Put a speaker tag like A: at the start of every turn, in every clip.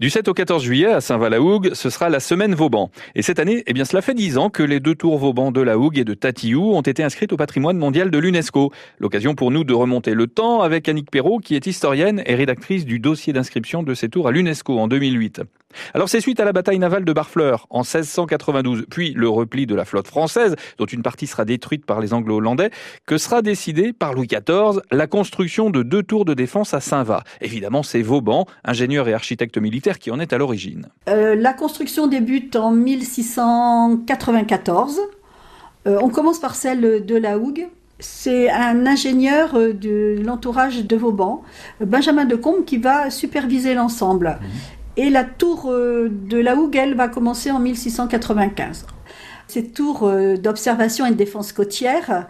A: Du 7 au 14 juillet à Saint-Val-la-Hougue, ce sera la semaine Vauban. Et cette année, eh bien, cela fait dix ans que les deux tours Vauban de la Hougue et de Tatiou ont été inscrites au patrimoine mondial de l'UNESCO. L'occasion pour nous de remonter le temps avec Annick Perrault, qui est historienne et rédactrice du dossier d'inscription de ces tours à l'UNESCO en 2008. Alors c'est suite à la bataille navale de Barfleur en 1692, puis le repli de la flotte française, dont une partie sera détruite par les Anglo-Hollandais, que sera décidé par Louis XIV la construction de deux tours de défense à Saint-Va. Évidemment, c'est Vauban, ingénieur et architecte militaire, qui en est à l'origine.
B: Euh, la construction débute en 1694. Euh, on commence par celle de la Hougue. C'est un ingénieur euh, de l'entourage de Vauban, Benjamin de Combe, qui va superviser l'ensemble. Mhm. Et la tour de la Hougue, elle, va commencer en 1695. Ces tours d'observation et de défense côtière,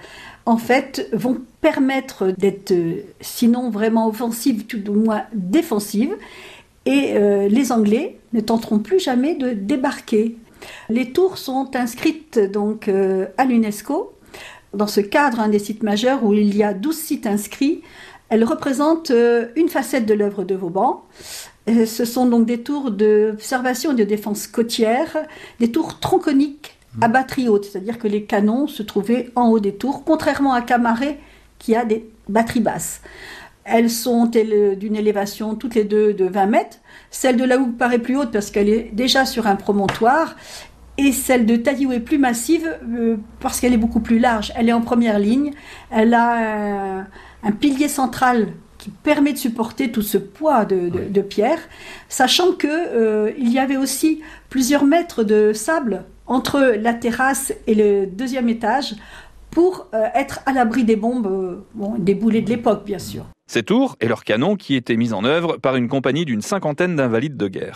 B: en fait, vont permettre d'être, sinon vraiment offensives, tout au moins défensives. Et euh, les Anglais ne tenteront plus jamais de débarquer. Les tours sont inscrites donc euh, à l'UNESCO. Dans ce cadre, un des sites majeurs où il y a 12 sites inscrits, elles représentent euh, une facette de l'œuvre de Vauban. Ce sont donc des tours d'observation et de défense côtière, des tours tronconiques à batterie haute, c'est-à-dire que les canons se trouvaient en haut des tours, contrairement à Camaret qui a des batteries basses. Elles sont d'une élévation toutes les deux de 20 mètres. Celle de la Hougue paraît plus haute parce qu'elle est déjà sur un promontoire. Et celle de Taillou est plus massive euh, parce qu'elle est beaucoup plus large. Elle est en première ligne. Elle a un, pilier central qui permet de supporter tout ce poids de, pierre, sachant que euh, il y avait aussi plusieurs mètres de sable entre la terrasse et le deuxième étage pour euh, être à l'abri des bombes, des boulets de l'époque bien sûr.
A: Ces tours et leurs canons qui étaient mis en œuvre par une compagnie d'une cinquantaine d'invalides de guerre.